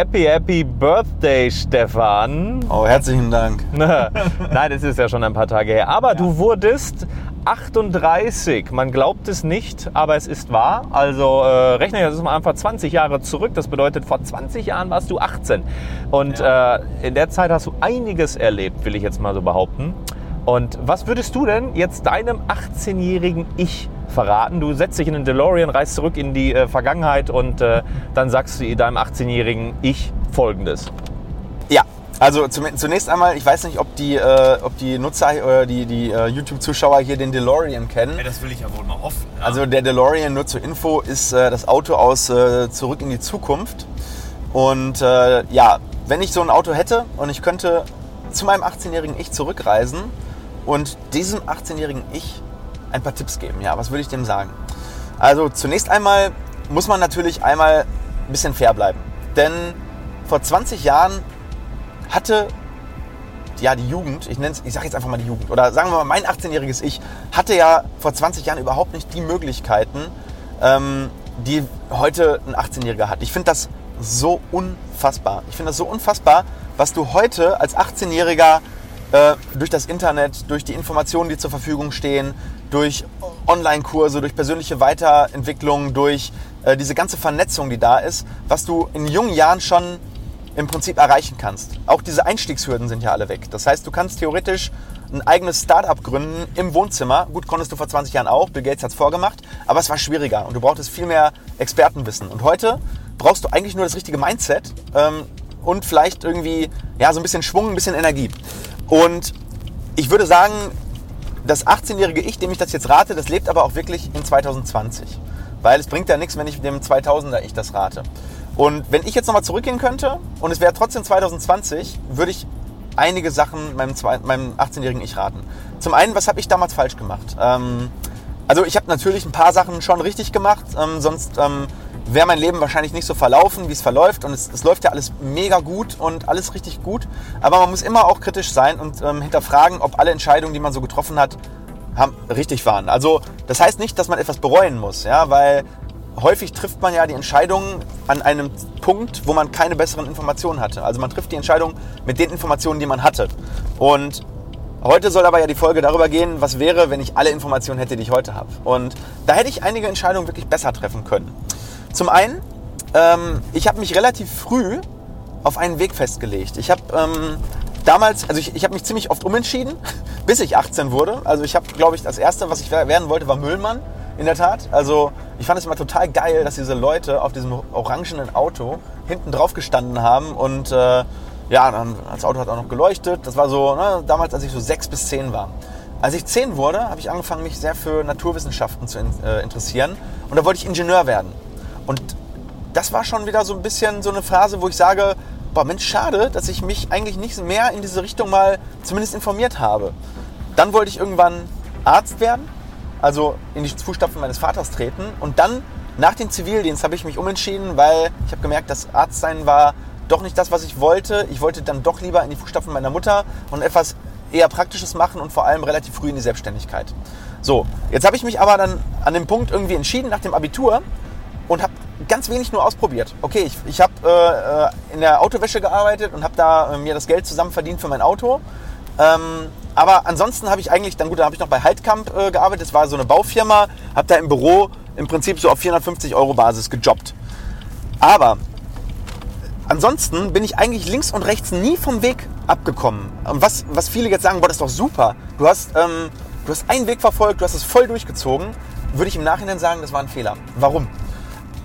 happy, happy Birthday, Stefan. Oh, herzlichen Dank. Nein, es ist ja schon ein paar Tage her. Aber ja. du wurdest 38. Man glaubt es nicht, aber es ist wahr. Also äh, rechne das mal einfach 20 Jahre zurück. Das bedeutet, vor 20 Jahren warst du 18. Und ja. äh, in der Zeit hast du einiges erlebt, will ich jetzt mal so behaupten. Und was würdest du denn jetzt deinem 18-jährigen Ich verraten? Du setzt dich in den DeLorean, reist zurück in die äh, Vergangenheit und äh, dann sagst du deinem 18-jährigen Ich Folgendes. Ja, also zunächst einmal, ich weiß nicht, ob die, äh, ob die Nutzer oder die, die äh, YouTube-Zuschauer hier den DeLorean kennen. Ja, das will ich ja wohl mal hoffen. Ja. Also der DeLorean, nur zur Info, ist äh, das Auto aus äh, Zurück in die Zukunft. Und äh, ja, wenn ich so ein Auto hätte und ich könnte zu meinem 18-jährigen Ich zurückreisen und diesem 18-jährigen Ich ein paar Tipps geben. Ja, was würde ich dem sagen? Also zunächst einmal muss man natürlich einmal ein bisschen fair bleiben. Denn vor 20 Jahren hatte ja die Jugend, ich ich sage jetzt einfach mal die Jugend, oder sagen wir mal, mein 18-jähriges Ich hatte ja vor 20 Jahren überhaupt nicht die Möglichkeiten, ähm, die heute ein 18-Jähriger hat. Ich finde das so unfassbar. Ich finde das so unfassbar, was du heute als 18-Jähriger äh, durch das Internet, durch die Informationen, die zur Verfügung stehen, durch Online-Kurse, durch persönliche Weiterentwicklung, durch äh, diese ganze Vernetzung, die da ist, was du in jungen Jahren schon im Prinzip erreichen kannst. Auch diese Einstiegshürden sind ja alle weg. Das heißt, du kannst theoretisch ein eigenes Startup gründen im Wohnzimmer. Gut, konntest du vor 20 Jahren auch, Bill Gates hat es vorgemacht, aber es war schwieriger und du brauchtest viel mehr Expertenwissen. Und heute brauchst du eigentlich nur das richtige Mindset ähm, und vielleicht irgendwie ja, so ein bisschen Schwung, ein bisschen Energie. Und ich würde sagen, das 18-jährige Ich, dem ich das jetzt rate, das lebt aber auch wirklich in 2020. Weil es bringt ja nichts, wenn ich dem 2000er Ich das rate. Und wenn ich jetzt nochmal zurückgehen könnte und es wäre trotzdem 2020, würde ich einige Sachen meinem, meinem 18-jährigen Ich raten. Zum einen, was habe ich damals falsch gemacht? Ähm, also ich habe natürlich ein paar Sachen schon richtig gemacht, ähm, sonst ähm, wäre mein Leben wahrscheinlich nicht so verlaufen, wie es verläuft. Und es, es, läuft ja alles mega gut und alles richtig gut. Aber man muss immer auch kritisch sein und ähm, hinterfragen, ob alle Entscheidungen, die man so getroffen hat, haben, richtig waren. Also das heißt nicht, dass man etwas bereuen muss, ja, weil häufig trifft man ja die Entscheidung an einem Punkt, wo man keine besseren Informationen hatte. Also man trifft die Entscheidung mit den Informationen, die man hatte. Und heute soll aber ja die Folge darüber gehen, was wäre, wenn ich alle Informationen hätte, die ich heute habe. Und da hätte ich einige Entscheidungen wirklich besser treffen können. Zum einen, ähm, ich habe mich relativ früh auf einen Weg festgelegt. Ich habe ähm, damals, also ich, ich habe mich ziemlich oft umentschieden, bis ich 18 wurde. Also ich habe, glaube ich, das erste, was ich werden wollte, war Müllmann. In der Tat. Also ich fand es immer total geil, dass diese Leute auf diesem orangenen Auto hinten drauf gestanden haben und äh, ja, dann, das Auto hat auch noch geleuchtet. Das war so ne, damals, als ich so sechs bis zehn war. Als ich zehn wurde, habe ich angefangen, mich sehr für Naturwissenschaften zu in, äh, interessieren und da wollte ich Ingenieur werden. Und das war schon wieder so ein bisschen so eine Phase, wo ich sage, boah Mensch, schade, dass ich mich eigentlich nicht mehr in diese Richtung mal zumindest informiert habe. Dann wollte ich irgendwann Arzt werden, also in die Fußstapfen meines Vaters treten. Und dann nach dem Zivildienst habe ich mich umentschieden, weil ich habe gemerkt, das Arztsein war doch nicht das, was ich wollte. Ich wollte dann doch lieber in die Fußstapfen meiner Mutter und etwas eher Praktisches machen und vor allem relativ früh in die Selbstständigkeit. So, jetzt habe ich mich aber dann an dem Punkt irgendwie entschieden nach dem Abitur und habe ganz wenig nur ausprobiert. Okay, ich, ich habe äh, äh, in der Autowäsche gearbeitet und habe da äh, mir das Geld zusammen verdient für mein Auto. Ähm, aber ansonsten habe ich eigentlich, dann gut, dann habe ich noch bei Haltkamp äh, gearbeitet. Das war so eine Baufirma, habe da im Büro im Prinzip so auf 450 Euro Basis gejobbt. Aber ansonsten bin ich eigentlich links und rechts nie vom Weg abgekommen. Und was, was viele jetzt sagen, boah, das ist doch super. Du hast, ähm, du hast einen Weg verfolgt, du hast es voll durchgezogen. Würde ich im Nachhinein sagen, das war ein Fehler. Warum?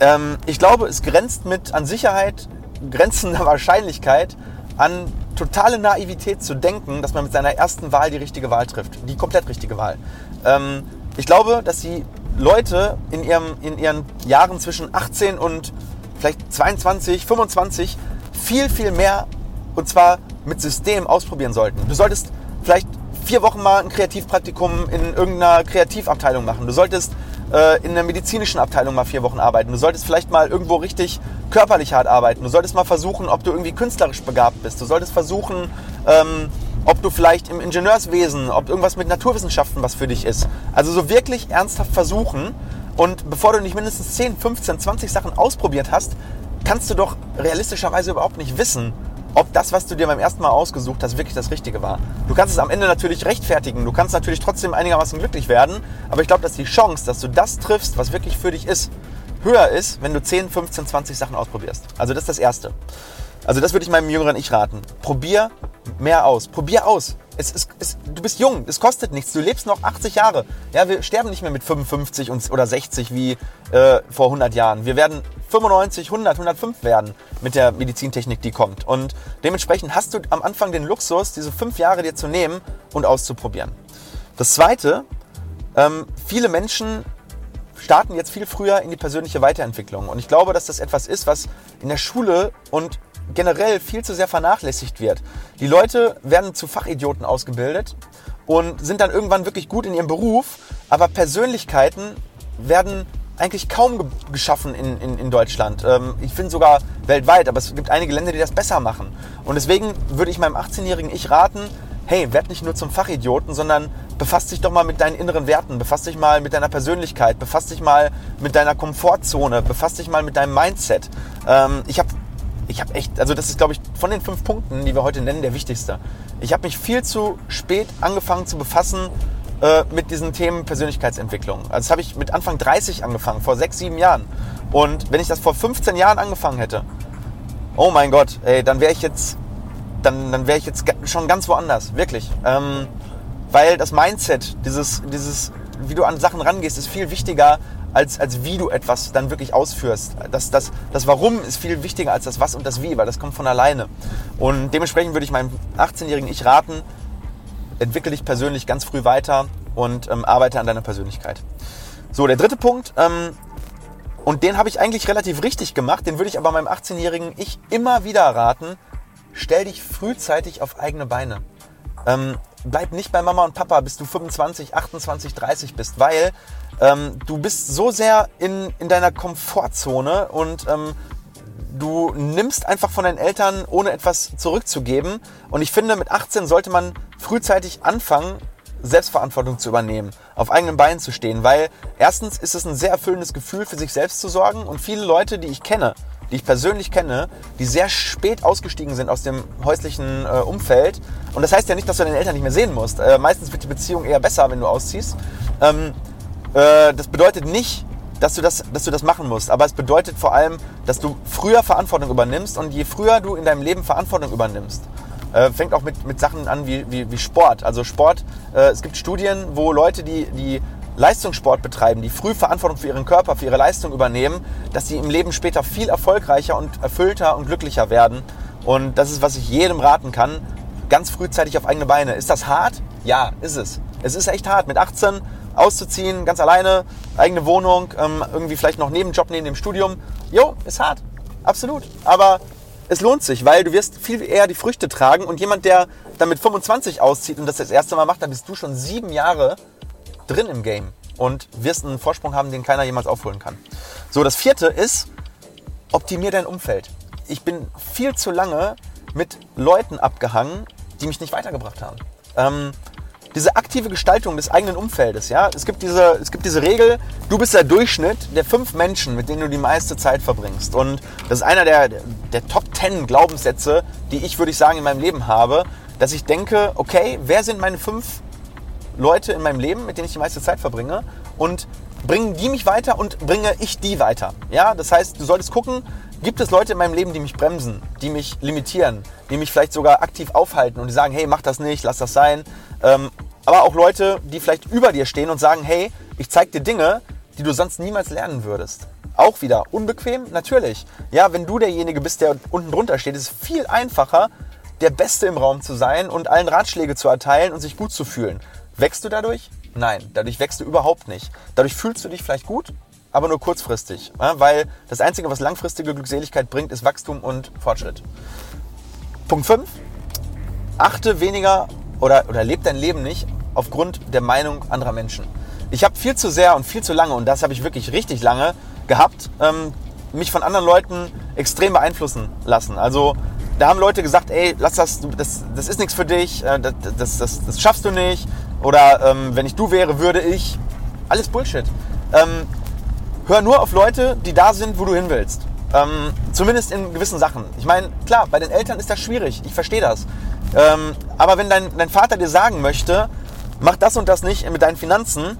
Ähm, ich glaube, es grenzt mit an Sicherheit grenzender Wahrscheinlichkeit an totale Naivität zu denken, dass man mit seiner ersten Wahl die richtige Wahl trifft. Die komplett richtige Wahl. Ähm, ich glaube, dass die Leute in, ihrem, in ihren Jahren zwischen 18 und vielleicht 22, 25 viel, viel mehr und zwar mit System ausprobieren sollten. Du solltest vielleicht vier Wochen mal ein Kreativpraktikum in irgendeiner Kreativabteilung machen. Du solltest äh, in der medizinischen Abteilung mal vier Wochen arbeiten. Du solltest vielleicht mal irgendwo richtig körperlich hart arbeiten. Du solltest mal versuchen, ob du irgendwie künstlerisch begabt bist. Du solltest versuchen, ähm, ob du vielleicht im Ingenieurswesen, ob irgendwas mit Naturwissenschaften was für dich ist. Also so wirklich ernsthaft versuchen und bevor du nicht mindestens 10, 15, 20 Sachen ausprobiert hast, kannst du doch realistischerweise überhaupt nicht wissen, ob das, was du dir beim ersten Mal ausgesucht hast, wirklich das Richtige war. Du kannst es am Ende natürlich rechtfertigen, du kannst natürlich trotzdem einigermaßen glücklich werden, aber ich glaube, dass die Chance, dass du das triffst, was wirklich für dich ist, höher ist, wenn du 10, 15, 20 Sachen ausprobierst. Also das ist das Erste. Also das würde ich meinem jüngeren Ich raten. Probier mehr aus. Probier aus. Es ist, es, du bist jung, es kostet nichts. Du lebst noch 80 Jahre. Ja, wir sterben nicht mehr mit 55 oder 60 wie äh, vor 100 Jahren. Wir werden 95, 100, 105 werden mit der Medizintechnik, die kommt. Und dementsprechend hast du am Anfang den Luxus, diese fünf Jahre dir zu nehmen und auszuprobieren. Das Zweite, ähm, viele Menschen starten jetzt viel früher in die persönliche Weiterentwicklung. Und ich glaube, dass das etwas ist, was in der Schule und generell viel zu sehr vernachlässigt wird. Die Leute werden zu Fachidioten ausgebildet und sind dann irgendwann wirklich gut in ihrem Beruf, aber Persönlichkeiten werden eigentlich kaum geschaffen in, in, in Deutschland. Ähm, ich finde sogar weltweit, aber es gibt einige Länder, die das besser machen. Und deswegen würde ich meinem 18-jährigen Ich raten, hey, werd nicht nur zum Fachidioten, sondern befasst dich doch mal mit deinen inneren Werten, befasst dich mal mit deiner Persönlichkeit, befasst dich mal mit deiner Komfortzone, befasst dich mal mit deinem Mindset. Ähm, ich habe ich habe echt, also das ist, glaube ich, von den fünf Punkten, die wir heute nennen, der wichtigste. Ich habe mich viel zu spät angefangen zu befassen äh, mit diesen Themen Persönlichkeitsentwicklung. Also das habe ich mit Anfang 30 angefangen, vor sechs, sieben Jahren. Und wenn ich das vor 15 Jahren angefangen hätte, oh mein Gott, ey, dann wäre ich jetzt, dann, dann wäre ich jetzt schon ganz woanders, wirklich. Ähm, weil das Mindset, dieses, dieses, wie du an Sachen rangehst, ist viel wichtiger, als, als wie du etwas dann wirklich ausführst. Das, das, das Warum ist viel wichtiger als das Was und das Wie, weil das kommt von alleine. Und dementsprechend würde ich meinem 18-jährigen Ich raten, entwickle dich persönlich ganz früh weiter und ähm, arbeite an deiner Persönlichkeit. So, der dritte Punkt, ähm, und den habe ich eigentlich relativ richtig gemacht, den würde ich aber meinem 18-jährigen Ich immer wieder raten, stell dich frühzeitig auf eigene Beine. Ähm, bleib nicht bei Mama und Papa, bis du 25, 28, 30 bist, weil ähm, du bist so sehr in, in deiner Komfortzone und ähm, du nimmst einfach von deinen Eltern, ohne etwas zurückzugeben. Und ich finde, mit 18 sollte man frühzeitig anfangen, Selbstverantwortung zu übernehmen, auf eigenen Beinen zu stehen, weil erstens ist es ein sehr erfüllendes Gefühl, für sich selbst zu sorgen und viele Leute, die ich kenne, die ich persönlich kenne, die sehr spät ausgestiegen sind aus dem häuslichen äh, Umfeld. Und das heißt ja nicht, dass du deine Eltern nicht mehr sehen musst. Äh, meistens wird die Beziehung eher besser, wenn du ausziehst. Ähm, äh, das bedeutet nicht, dass du, das, dass du das machen musst. Aber es bedeutet vor allem, dass du früher Verantwortung übernimmst. Und je früher du in deinem Leben Verantwortung übernimmst, äh, fängt auch mit, mit Sachen an wie, wie, wie Sport. Also Sport, äh, es gibt Studien, wo Leute, die, die Leistungssport betreiben, die früh Verantwortung für ihren Körper, für ihre Leistung übernehmen, dass sie im Leben später viel erfolgreicher und erfüllter und glücklicher werden. Und das ist, was ich jedem raten kann, ganz frühzeitig auf eigene Beine. Ist das hart? Ja, ist es. Es ist echt hart. Mit 18 auszuziehen, ganz alleine, eigene Wohnung, ähm, irgendwie vielleicht noch Nebenjob neben dem Studium. Jo, ist hart. Absolut. Aber es lohnt sich, weil du wirst viel eher die Früchte tragen und jemand, der dann mit 25 auszieht und das das erste Mal macht, dann bist du schon sieben Jahre drin im Game und wirst einen Vorsprung haben, den keiner jemals aufholen kann. So, das vierte ist, optimier dein Umfeld. Ich bin viel zu lange mit Leuten abgehangen, die mich nicht weitergebracht haben. Ähm, diese aktive Gestaltung des eigenen Umfeldes. Ja? Es, gibt diese, es gibt diese Regel, du bist der Durchschnitt der fünf Menschen, mit denen du die meiste Zeit verbringst. Und das ist einer der, der Top Ten Glaubenssätze, die ich, würde ich sagen, in meinem Leben habe, dass ich denke, okay, wer sind meine fünf Leute in meinem Leben, mit denen ich die meiste Zeit verbringe? Und bringen die mich weiter und bringe ich die weiter. Ja, das heißt, du solltest gucken, gibt es Leute in meinem Leben, die mich bremsen, die mich limitieren, die mich vielleicht sogar aktiv aufhalten und die sagen, hey, mach das nicht, lass das sein. Ähm, aber auch Leute, die vielleicht über dir stehen und sagen, hey, ich zeige dir Dinge, die du sonst niemals lernen würdest. Auch wieder unbequem, natürlich. Ja, wenn du derjenige bist, der unten drunter steht, ist es viel einfacher, der Beste im Raum zu sein und allen Ratschläge zu erteilen und sich gut zu fühlen. Wächst du dadurch? Nein, dadurch wächst du überhaupt nicht. Dadurch fühlst du dich vielleicht gut, aber nur kurzfristig. Weil das Einzige, was langfristige Glückseligkeit bringt, ist Wachstum und Fortschritt. Punkt 5. Achte weniger oder, oder lebe dein Leben nicht aufgrund der Meinung anderer Menschen. Ich habe viel zu sehr und viel zu lange, und das habe ich wirklich richtig lange gehabt, ähm, mich von anderen Leuten extrem beeinflussen lassen. Also da haben Leute gesagt, ey, lass das, das, das ist nichts für dich, äh, das, das, das, das, schaffst du nicht. Oder ähm, wenn ich du wäre, würde ich. Alles Bullshit. Ähm, hör nur auf Leute, die da sind, wo du hin willst. Ähm, zumindest in gewissen Sachen. Ich meine, klar, bei den Eltern ist das schwierig. Ich verstehe das. Ähm, aber wenn dein, dein Vater dir sagen möchte, mach das und das nicht mit deinen Finanzen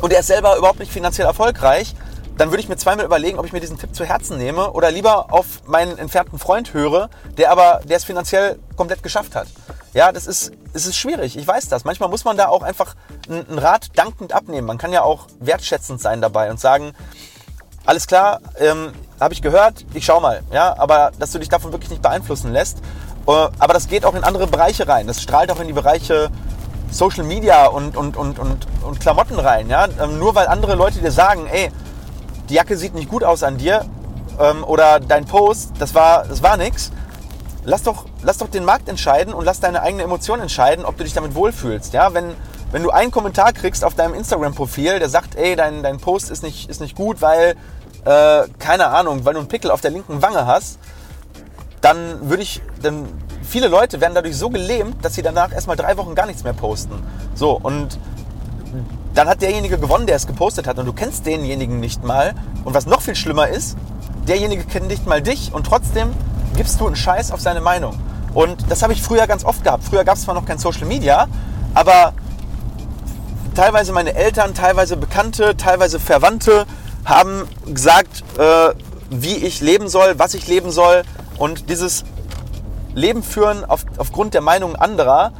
und er ist selber überhaupt nicht finanziell erfolgreich, dann würde ich mir zweimal überlegen, ob ich mir diesen Tipp zu Herzen nehme oder lieber auf meinen entfernten Freund höre, der aber, der es finanziell komplett geschafft hat. Ja, das ist, es ist schwierig, ich weiß das. Manchmal muss man da auch einfach einen Rat dankend abnehmen. Man kann ja auch wertschätzend sein dabei und sagen, alles klar, ähm, habe ich gehört, ich schau mal. Ja, aber dass du dich davon wirklich nicht beeinflussen lässt. Äh, aber das geht auch in andere Bereiche rein. Das strahlt auch in die Bereiche Social Media und, und, und, und, und Klamotten rein. Ja? Ähm, nur weil andere Leute dir sagen, ey, die Jacke sieht nicht gut aus an dir ähm, oder dein Post, das war, das war nix. Lass doch, lass doch den Markt entscheiden und lass deine eigene Emotion entscheiden, ob du dich damit wohlfühlst. Ja? Wenn, wenn du einen Kommentar kriegst auf deinem Instagram-Profil, der sagt, ey, dein, dein Post ist nicht, ist nicht gut, weil, äh, keine Ahnung, weil du einen Pickel auf der linken Wange hast, dann würde ich, dann viele Leute werden dadurch so gelähmt, dass sie danach erstmal drei Wochen gar nichts mehr posten. So, und dann hat derjenige gewonnen, der es gepostet hat und du kennst denjenigen nicht mal. Und was noch viel schlimmer ist, derjenige kennt nicht mal dich und trotzdem gibst du einen Scheiß auf seine Meinung. Und das habe ich früher ganz oft gehabt. Früher gab es zwar noch kein Social Media, aber teilweise meine Eltern, teilweise Bekannte, teilweise Verwandte haben gesagt, äh, wie ich leben soll, was ich leben soll. Und dieses Leben führen auf, aufgrund der Meinung anderer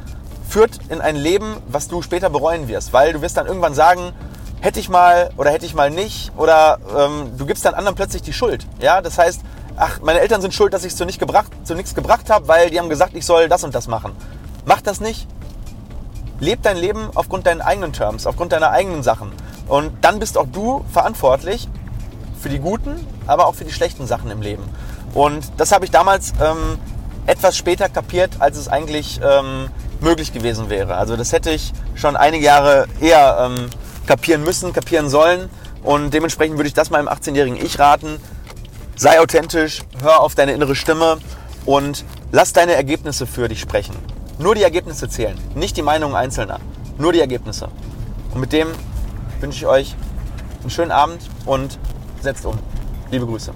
führt in ein Leben, was du später bereuen wirst. Weil du wirst dann irgendwann sagen, hätte ich mal oder hätte ich mal nicht. Oder ähm, du gibst dann anderen plötzlich die Schuld. Ja, das heißt, ach, meine Eltern sind schuld, dass ich es zu, nicht gebracht, zu nichts gebracht habe, weil die haben gesagt, ich soll das und das machen. Mach das nicht. Leb dein Leben aufgrund deinen eigenen Terms, aufgrund deiner eigenen Sachen. Und dann bist auch du verantwortlich für die guten, aber auch für die schlechten Sachen im Leben. Und das habe ich damals ähm, etwas später kapiert, als es eigentlich ähm, möglich gewesen wäre. Also das hätte ich schon einige Jahre eher ähm, kapieren müssen, kapieren sollen. Und dementsprechend würde ich das meinem 18-jährigen Ich raten. Sei authentisch, hör auf deine innere Stimme und lass deine Ergebnisse für dich sprechen. Nur die Ergebnisse zählen, nicht die Meinungen Einzelner. Nur die Ergebnisse. Und mit dem wünsche ich euch einen schönen Abend und setzt um. Liebe Grüße.